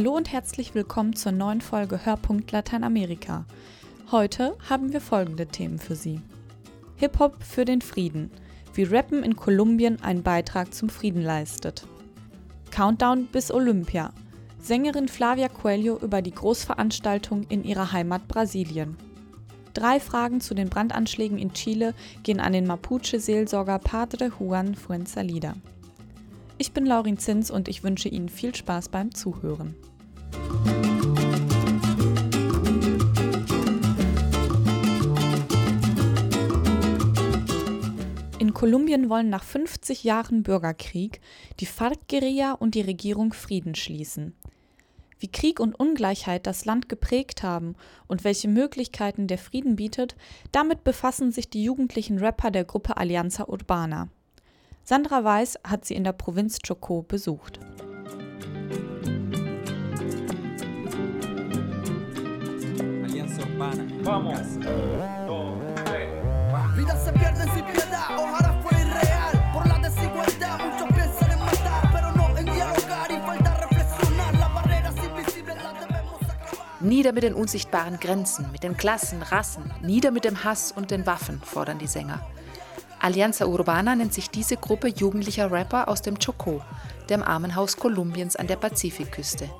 Hallo und herzlich willkommen zur neuen Folge Hörpunkt Lateinamerika. Heute haben wir folgende Themen für Sie. Hip-Hop für den Frieden, wie Rappen in Kolumbien einen Beitrag zum Frieden leistet. Countdown bis Olympia, Sängerin Flavia Coelho über die Großveranstaltung in ihrer Heimat Brasilien. Drei Fragen zu den Brandanschlägen in Chile gehen an den Mapuche-Seelsorger Padre Juan Fuenzalida. Ich bin Laurin Zins und ich wünsche Ihnen viel Spaß beim Zuhören. Kolumbien wollen nach 50 Jahren Bürgerkrieg die FARC-Guerilla und die Regierung Frieden schließen. Wie Krieg und Ungleichheit das Land geprägt haben und welche Möglichkeiten der Frieden bietet, damit befassen sich die jugendlichen Rapper der Gruppe Alianza Urbana. Sandra Weiß hat sie in der Provinz Chocó besucht. Alianza Urbana. Vamos. Vidas se Nieder mit den unsichtbaren Grenzen, mit den Klassen, Rassen, nieder mit dem Hass und den Waffen, fordern die Sänger. Alianza Urbana nennt sich diese Gruppe jugendlicher Rapper aus dem Chocó, dem Armenhaus Kolumbiens an der Pazifikküste.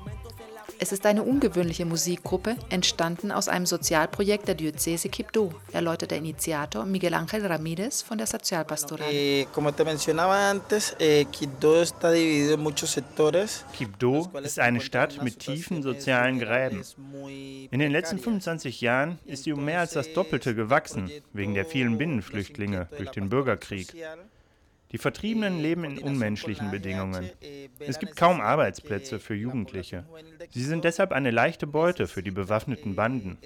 Es ist eine ungewöhnliche Musikgruppe, entstanden aus einem Sozialprojekt der Diözese Quibdó, erläutert der Initiator Miguel Ángel Ramírez von der Sozialpastoral. Eh, eh. Quibdó ist eine Stadt mit tiefen sozialen Gräben. In den letzten 25 Jahren ist sie um mehr als das Doppelte gewachsen, wegen der vielen Binnenflüchtlinge durch den Bürgerkrieg. Die Vertriebenen leben in unmenschlichen Bedingungen. Es gibt kaum Arbeitsplätze für Jugendliche. Sie sind deshalb eine leichte Beute für die bewaffneten Banden.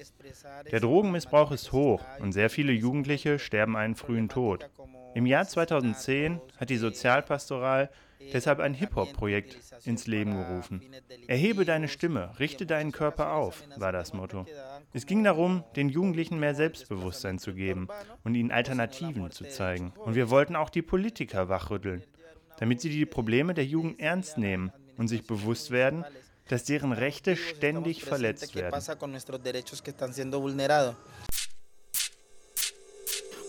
Der Drogenmissbrauch ist hoch und sehr viele Jugendliche sterben einen frühen Tod. Im Jahr 2010 hat die Sozialpastoral deshalb ein Hip-Hop-Projekt ins Leben gerufen. Erhebe deine Stimme, richte deinen Körper auf, war das Motto. Es ging darum, den Jugendlichen mehr Selbstbewusstsein zu geben und ihnen Alternativen zu zeigen. Und wir wollten auch die Politiker wachrütteln, damit sie die Probleme der Jugend ernst nehmen und sich bewusst werden, dass deren Rechte ständig verletzt ¿Qué werden.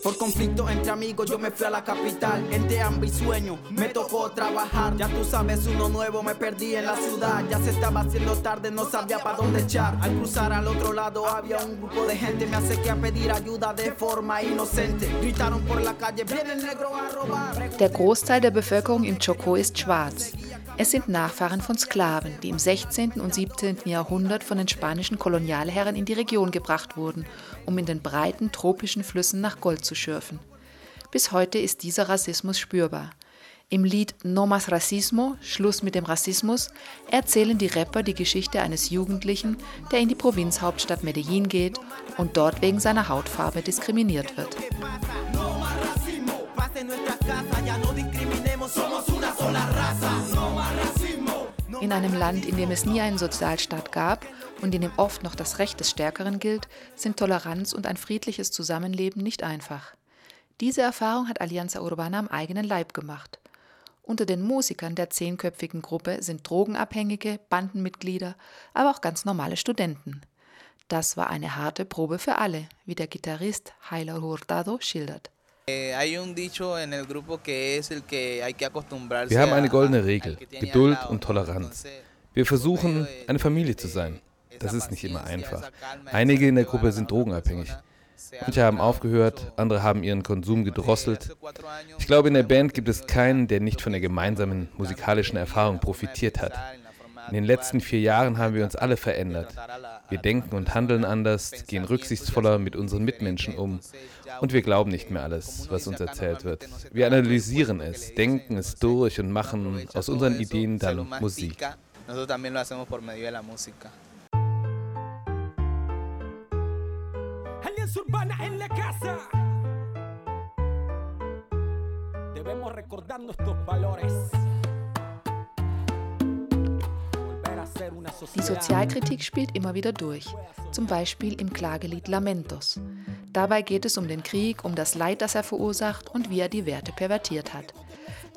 Por conflicto entre amigos yo me fui a la capital. Entre hambre y sueño me tocó trabajar. Ya tú sabes uno nuevo me perdí en la ciudad. Ya se estaba haciendo tarde no sabía para dónde echar. Al cruzar al otro lado había un grupo de gente. Me acerqué a pedir ayuda de forma inocente. Gritaron por la calle viene el negro a robar Der Großteil der Bevölkerung im Chocó ist schwarz. Es sind Nachfahren von Sklaven, die im 16. und 17. Jahrhundert von den spanischen Kolonialherren in die Region gebracht wurden, um in den breiten tropischen Flüssen nach Gold zu schürfen. Bis heute ist dieser Rassismus spürbar. Im Lied No más Racismo, Schluss mit dem Rassismus, erzählen die Rapper die Geschichte eines Jugendlichen, der in die Provinzhauptstadt Medellin geht und dort wegen seiner Hautfarbe diskriminiert wird. No In einem Land, in dem es nie einen Sozialstaat gab und in dem oft noch das Recht des Stärkeren gilt, sind Toleranz und ein friedliches Zusammenleben nicht einfach. Diese Erfahrung hat Alianza Urbana am eigenen Leib gemacht. Unter den Musikern der zehnköpfigen Gruppe sind Drogenabhängige, Bandenmitglieder, aber auch ganz normale Studenten. Das war eine harte Probe für alle, wie der Gitarrist Heiler Hurtado schildert. Wir haben eine goldene Regel, Geduld und Toleranz. Wir versuchen, eine Familie zu sein. Das ist nicht immer einfach. Einige in der Gruppe sind drogenabhängig. Manche haben aufgehört, andere haben ihren Konsum gedrosselt. Ich glaube, in der Band gibt es keinen, der nicht von der gemeinsamen musikalischen Erfahrung profitiert hat. In den letzten vier Jahren haben wir uns alle verändert. Wir denken und handeln anders, gehen rücksichtsvoller mit unseren Mitmenschen um und wir glauben nicht mehr alles, was uns erzählt wird. Wir analysieren es, denken es durch und machen aus unseren Ideen dann Musik. Nosotros también lo hacemos por medio de la música. Alianza Urbana en la casa. Debemos recordar nuestros valores. Die. Sozialkritik spielt immer wieder durch, zum Beispiel im Klagelied Lamentos. Dabei geht es um den Krieg, um das Leid, das er verursacht und wie er die Werte pervertiert hat.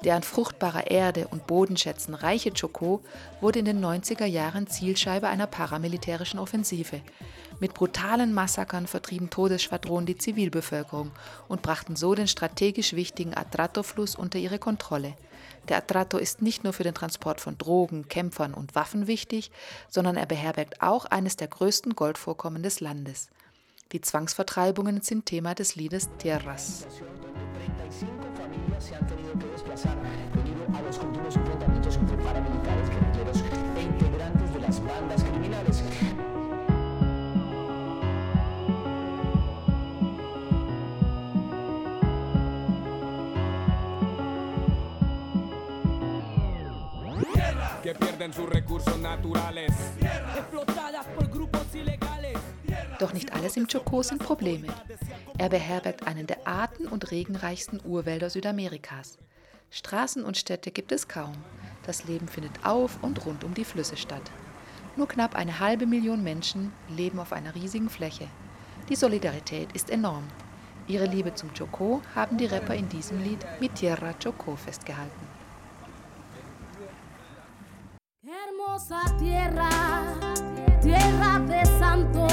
Der an fruchtbarer Erde und Bodenschätzen reiche Chocó wurde in den 90er Jahren Zielscheibe einer paramilitärischen Offensive. Mit brutalen Massakern vertrieben Todesschwadronen die Zivilbevölkerung und brachten so den strategisch wichtigen Atrato-Fluss unter ihre Kontrolle. Der Atrato ist nicht nur für den Transport von Drogen, Kämpfern und Waffen wichtig, sondern er beherbergt auch eines der größten Goldvorkommen des Landes. Die Zwangsvertreibungen sind Thema des Liedes Tierras. Que pierden sus recursos naturales. Explotadas por grupos ilegales. Doch nicht alles im Chocó sind Probleme. Er beherbergt einen der arten- und regenreichsten Urwälder Südamerikas. Straßen und Städte gibt es kaum. Das Leben findet auf und rund um die Flüsse statt. Nur knapp eine halbe Million Menschen leben auf einer riesigen Fläche. Die Solidarität ist enorm. Ihre Liebe zum Chocó haben die Rapper in diesem Lied mit Tierra Chocó festgehalten. Hermosa tierra, tierra de santo,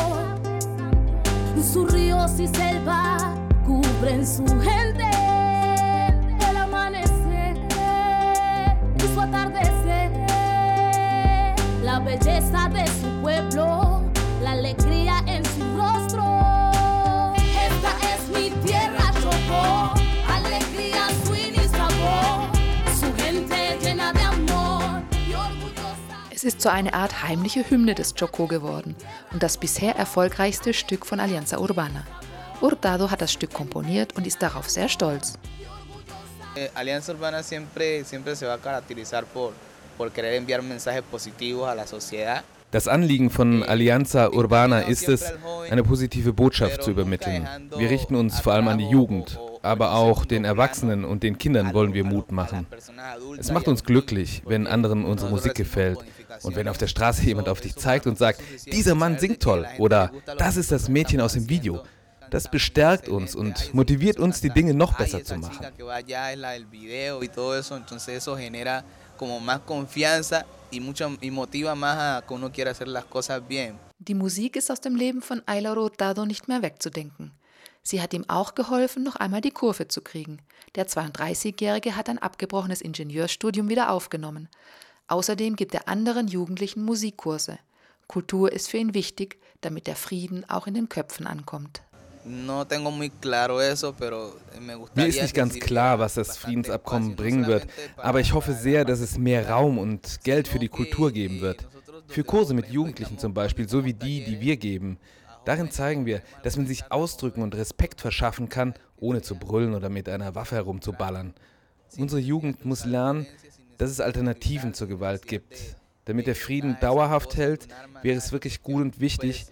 sus ríos y selva cubren su gente. Ist so eine Art heimliche Hymne des Chocó geworden und das bisher erfolgreichste Stück von Alianza Urbana. Hurtado hat das Stück komponiert und ist darauf sehr stolz. Eh, Alianza Urbana siempre, siempre se va a caracterizar por, por querer enviar mensajes positivos a la sociedad. Das Anliegen von Alianza Urbana ist es, eine positive Botschaft zu übermitteln. Wir richten uns vor allem an die Jugend, aber auch den Erwachsenen und den Kindern wollen wir Mut machen. Es macht uns glücklich, wenn anderen unsere Musik gefällt und wenn auf der Straße jemand auf dich zeigt und sagt, dieser Mann singt toll oder das ist das Mädchen aus dem Video. Das bestärkt uns und motiviert uns, die Dinge noch besser zu machen. Die Musik ist aus dem Leben von Ayla Hurtado nicht mehr wegzudenken. Sie hat ihm auch geholfen, noch einmal die Kurve zu kriegen. Der 32-Jährige hat ein abgebrochenes Ingenieurstudium wieder aufgenommen. Außerdem gibt er anderen Jugendlichen Musikkurse. Kultur ist für ihn wichtig, damit der Frieden auch in den Köpfen ankommt. Mir ist nicht ganz klar, was das Friedensabkommen bringen wird, aber ich hoffe sehr, dass es mehr Raum und Geld für die Kultur geben wird. Für Kurse mit Jugendlichen zum Beispiel, so wie die, die wir geben. Darin zeigen wir, dass man sich ausdrücken und Respekt verschaffen kann, ohne zu brüllen oder mit einer Waffe herumzuballern. Unsere Jugend muss lernen, dass es Alternativen zur Gewalt gibt. Damit der Frieden dauerhaft hält, wäre es wirklich gut und wichtig,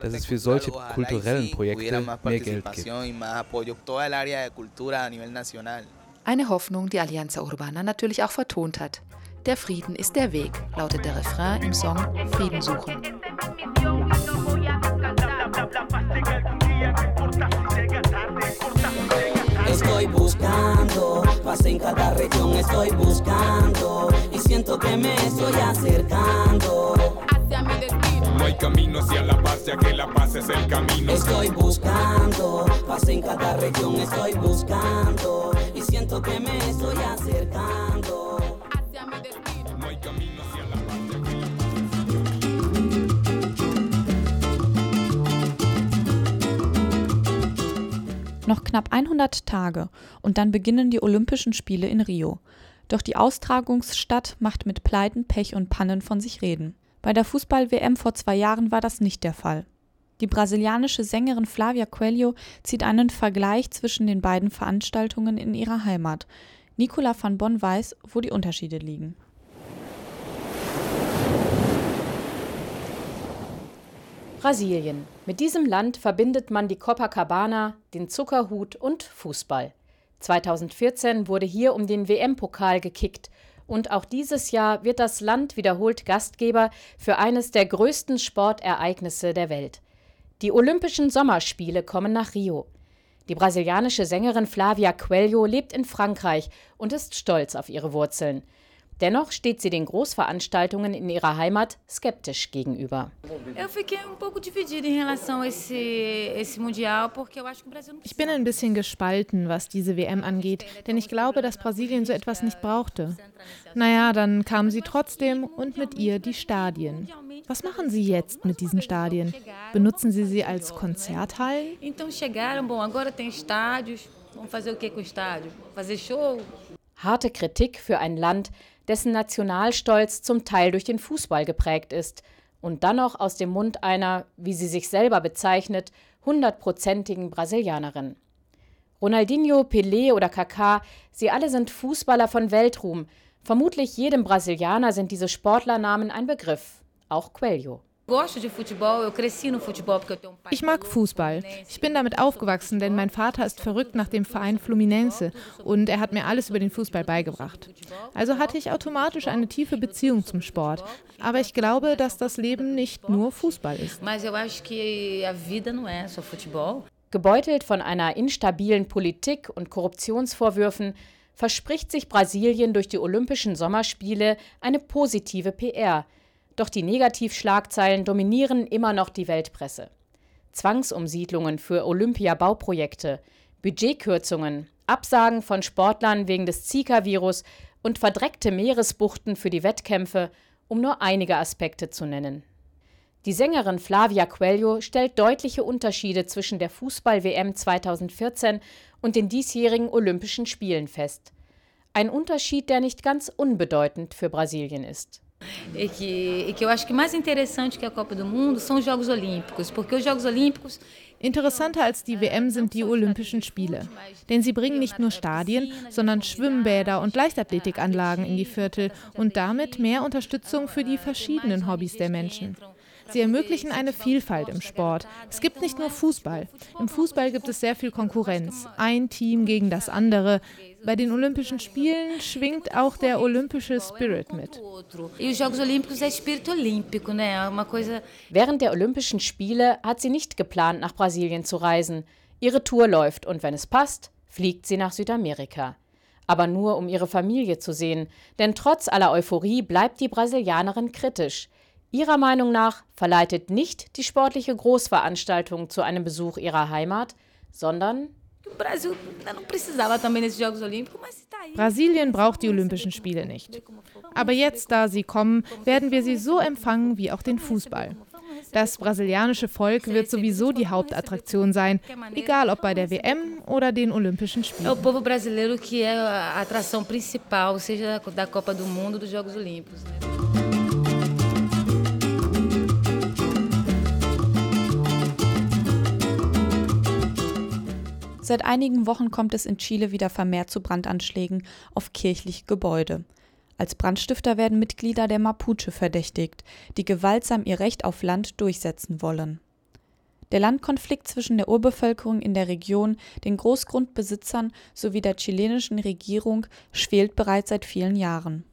dass es für solche kulturellen Projekte mehr Geld gibt. Eine Hoffnung, die Alianza Urbana natürlich auch vertont hat. Der Frieden ist der Weg, lautet der Refrain im Song Frieden suchen. Estoy buscando paz en cada región, estoy buscando y siento que me estoy acercando. Hacia mi destino. No hay camino hacia la paz, ya que la paz es el camino. Estoy buscando paz en cada región, estoy buscando y siento que me estoy acercando. Knapp 100 Tage und dann beginnen die Olympischen Spiele in Rio. Doch die Austragungsstadt macht mit Pleiten, Pech und Pannen von sich reden. Bei der Fußball-WM vor zwei Jahren war das nicht der Fall. Die brasilianische Sängerin Flavia Coelho zieht einen Vergleich zwischen den beiden Veranstaltungen in ihrer Heimat. Nicola van Bonn weiß, wo die Unterschiede liegen. Brasilien. Mit diesem Land verbindet man die Copacabana, den Zuckerhut und Fußball. 2014 wurde hier um den WM-Pokal gekickt und auch dieses Jahr wird das Land wiederholt Gastgeber für eines der größten Sportereignisse der Welt. Die Olympischen Sommerspiele kommen nach Rio. Die brasilianische Sängerin Flavia Coelho lebt in Frankreich und ist stolz auf ihre Wurzeln. Dennoch steht sie den Großveranstaltungen in ihrer Heimat skeptisch gegenüber. Ich bin ein bisschen gespalten, was diese WM angeht, denn ich glaube, dass Brasilien so etwas nicht brauchte. Naja, dann kamen sie trotzdem und mit ihr die Stadien. Was machen Sie jetzt mit diesen Stadien? Benutzen Sie sie als Konzerthallen? Harte Kritik für ein Land, dessen Nationalstolz zum Teil durch den Fußball geprägt ist und dann noch aus dem Mund einer, wie sie sich selber bezeichnet, hundertprozentigen Brasilianerin. Ronaldinho, Pelé oder Kaká, sie alle sind Fußballer von Weltruhm. Vermutlich jedem Brasilianer sind diese Sportlernamen ein Begriff, auch Coelho. Ich mag Fußball. Ich bin damit aufgewachsen, denn mein Vater ist verrückt nach dem Verein Fluminense und er hat mir alles über den Fußball beigebracht. Also hatte ich automatisch eine tiefe Beziehung zum Sport. Aber ich glaube, dass das Leben nicht nur Fußball ist. Gebeutelt von einer instabilen Politik und Korruptionsvorwürfen verspricht sich Brasilien durch die Olympischen Sommerspiele eine positive PR – doch die Negativschlagzeilen dominieren immer noch die Weltpresse. Zwangsumsiedlungen für Olympia-Bauprojekte, Budgetkürzungen, Absagen von Sportlern wegen des Zika-Virus und verdreckte Meeresbuchten für die Wettkämpfe, um nur einige Aspekte zu nennen. Die Sängerin Flavia Coelho stellt deutliche Unterschiede zwischen der Fußball-WM 2014 und den diesjährigen Olympischen Spielen fest. Ein Unterschied, der nicht ganz unbedeutend für Brasilien ist. E que, e que eu acho que mais interessante que a Copa do Mundo são os Jogos Olímpicos, porque os Jogos Olímpicos Interessanter als die WM sind die Olympischen Spiele. Denn sie bringen nicht nur Stadien, sondern Schwimmbäder und Leichtathletikanlagen in die Viertel und damit mehr Unterstützung für die verschiedenen Hobbys der Menschen. Sie ermöglichen eine Vielfalt im Sport. Es gibt nicht nur Fußball. Im Fußball gibt es sehr viel Konkurrenz. Ein Team gegen das andere. Bei den Olympischen Spielen schwingt auch der olympische Spirit mit. Während der Olympischen Spiele hat sie nicht geplant, nach Brasilien zu reisen. Ihre Tour läuft und wenn es passt, fliegt sie nach Südamerika. Aber nur, um ihre Familie zu sehen. Denn trotz aller Euphorie bleibt die Brasilianerin kritisch. Ihrer Meinung nach verleitet nicht die sportliche Großveranstaltung zu einem Besuch ihrer Heimat, sondern Brasilien braucht die Olympischen Spiele nicht. Aber jetzt, da sie kommen, werden wir sie so empfangen wie auch den Fußball. Das brasilianische Volk wird sowieso die Hauptattraktion sein, egal ob bei der WM oder den Olympischen Spielen. Seit einigen Wochen kommt es in Chile wieder vermehrt zu Brandanschlägen auf kirchliche Gebäude. Als Brandstifter werden Mitglieder der Mapuche verdächtigt, die gewaltsam ihr Recht auf Land durchsetzen wollen. Der Landkonflikt zwischen der Urbevölkerung in der Region, den Großgrundbesitzern sowie der chilenischen Regierung schwelt bereits seit vielen Jahren.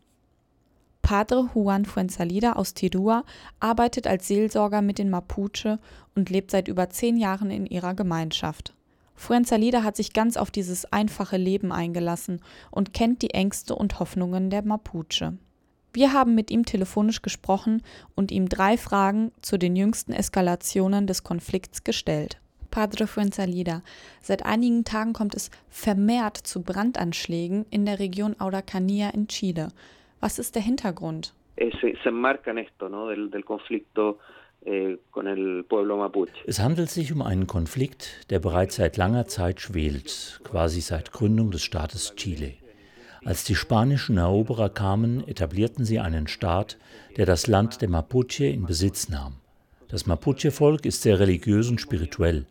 Padre Juan Fuenzalida aus Tirua arbeitet als Seelsorger mit den Mapuche und lebt seit über zehn Jahren in ihrer Gemeinschaft. Fuenzalida hat sich ganz auf dieses einfache Leben eingelassen und kennt die Ängste und Hoffnungen der Mapuche. Wir haben mit ihm telefonisch gesprochen und ihm drei Fragen zu den jüngsten Eskalationen des Konflikts gestellt. Padre Fuenzalida, seit einigen Tagen kommt es vermehrt zu Brandanschlägen in der Region Araucanía in Chile. Was ist der Hintergrund? Eh, se, se enmarca en esto, ¿no? del, del conflicto es handelt sich um einen Konflikt, der bereits seit langer Zeit schwelt, quasi seit Gründung des Staates Chile. Als die spanischen Eroberer kamen, etablierten sie einen Staat, der das Land der Mapuche in Besitz nahm. Das Mapuche-Volk ist sehr religiös und spirituell.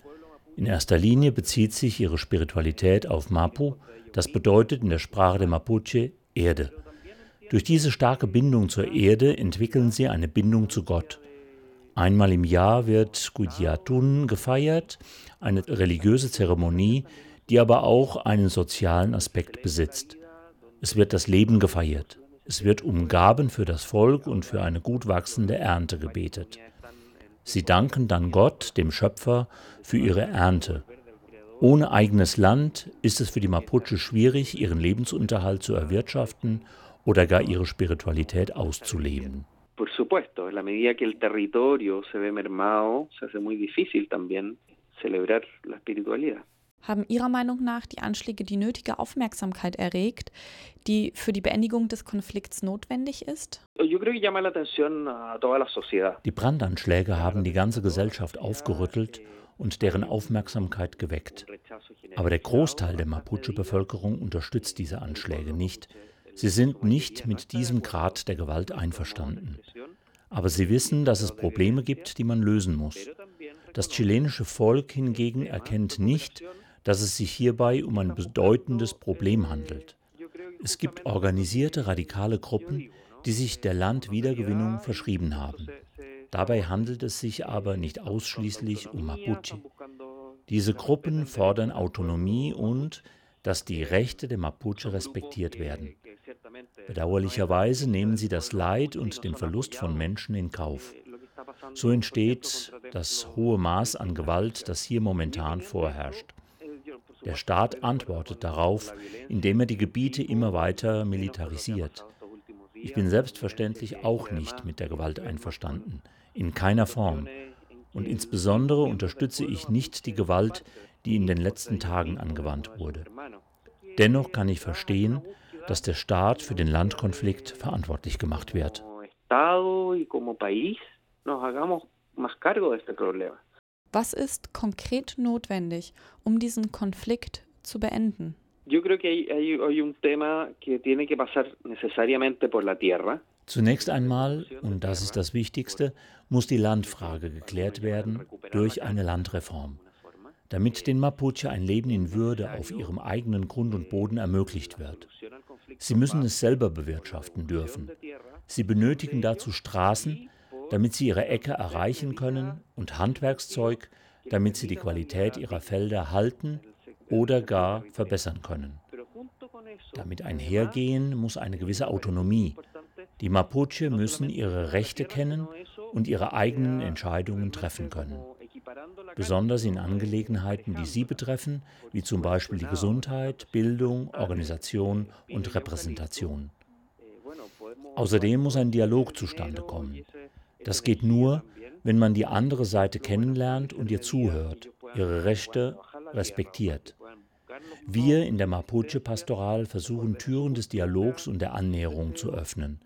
In erster Linie bezieht sich ihre Spiritualität auf Mapu, das bedeutet in der Sprache der Mapuche Erde. Durch diese starke Bindung zur Erde entwickeln sie eine Bindung zu Gott. Einmal im Jahr wird Gudiatun gefeiert, eine religiöse Zeremonie, die aber auch einen sozialen Aspekt besitzt. Es wird das Leben gefeiert. Es wird um Gaben für das Volk und für eine gut wachsende Ernte gebetet. Sie danken dann Gott, dem Schöpfer, für ihre Ernte. Ohne eigenes Land ist es für die Mapuche schwierig, ihren Lebensunterhalt zu erwirtschaften oder gar ihre Spiritualität auszuleben. Por supuesto, en la medida que el territorio se ve mermado, se hace muy difícil también celebrar la espiritualidad. Haben Ihrer Meinung nach die Anschläge die nötige Aufmerksamkeit erregt, die für die Beendigung des Konflikts notwendig ist? Die Brandanschläge haben die ganze Gesellschaft aufgerüttelt und deren Aufmerksamkeit geweckt. Aber der Großteil der Mapuche-Bevölkerung unterstützt diese Anschläge nicht. Sie sind nicht mit diesem Grad der Gewalt einverstanden. Aber sie wissen, dass es Probleme gibt, die man lösen muss. Das chilenische Volk hingegen erkennt nicht, dass es sich hierbei um ein bedeutendes Problem handelt. Es gibt organisierte radikale Gruppen, die sich der Landwiedergewinnung verschrieben haben. Dabei handelt es sich aber nicht ausschließlich um Mapuche. Diese Gruppen fordern Autonomie und dass die Rechte der Mapuche respektiert werden. Bedauerlicherweise nehmen sie das Leid und den Verlust von Menschen in Kauf. So entsteht das hohe Maß an Gewalt, das hier momentan vorherrscht. Der Staat antwortet darauf, indem er die Gebiete immer weiter militarisiert. Ich bin selbstverständlich auch nicht mit der Gewalt einverstanden, in keiner Form. Und insbesondere unterstütze ich nicht die Gewalt, die in den letzten Tagen angewandt wurde. Dennoch kann ich verstehen, dass der Staat für den Landkonflikt verantwortlich gemacht wird. Was ist konkret notwendig, um diesen Konflikt zu beenden? Zunächst einmal, und das ist das Wichtigste, muss die Landfrage geklärt werden durch eine Landreform, damit den Mapuche ein Leben in Würde auf ihrem eigenen Grund und Boden ermöglicht wird. Sie müssen es selber bewirtschaften dürfen. Sie benötigen dazu Straßen, damit sie ihre Äcker erreichen können und Handwerkszeug, damit sie die Qualität ihrer Felder halten oder gar verbessern können. Damit einhergehen muss eine gewisse Autonomie. Die Mapuche müssen ihre Rechte kennen und ihre eigenen Entscheidungen treffen können. Besonders in Angelegenheiten, die sie betreffen, wie zum Beispiel die Gesundheit, Bildung, Organisation und Repräsentation. Außerdem muss ein Dialog zustande kommen. Das geht nur, wenn man die andere Seite kennenlernt und ihr zuhört, ihre Rechte respektiert. Wir in der Mapuche-Pastoral versuchen Türen des Dialogs und der Annäherung zu öffnen.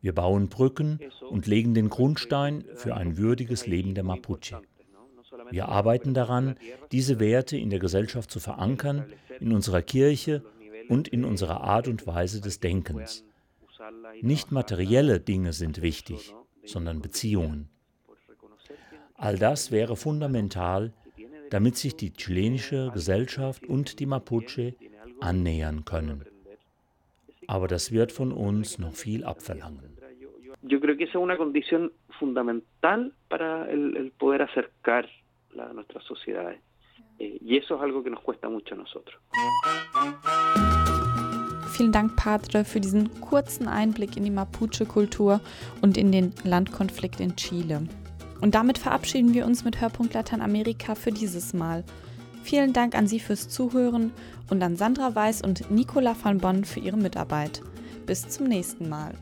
Wir bauen Brücken und legen den Grundstein für ein würdiges Leben der Mapuche. Wir arbeiten daran, diese Werte in der Gesellschaft zu verankern, in unserer Kirche und in unserer Art und Weise des Denkens. Nicht materielle Dinge sind wichtig, sondern Beziehungen. All das wäre fundamental, damit sich die chilenische Gesellschaft und die Mapuche annähern können. Aber das wird von uns noch viel abverlangen. Yo creo que esa es una condición fundamental para el, el acercar la, nuestras sociedades. Eh, y eso es algo que nos cuesta mucho a nosotros. Vielen Dank, Padre, für diesen kurzen Einblick in die Mapuche-Kultur und in den Landkonflikt in Chile. Und damit verabschieden wir uns mit Hörpunkt Lateinamerika für dieses Mal. Vielen Dank an Sie fürs Zuhören und an Sandra Weiß und Nicola van Bonn für ihre Mitarbeit. Bis zum nächsten Mal.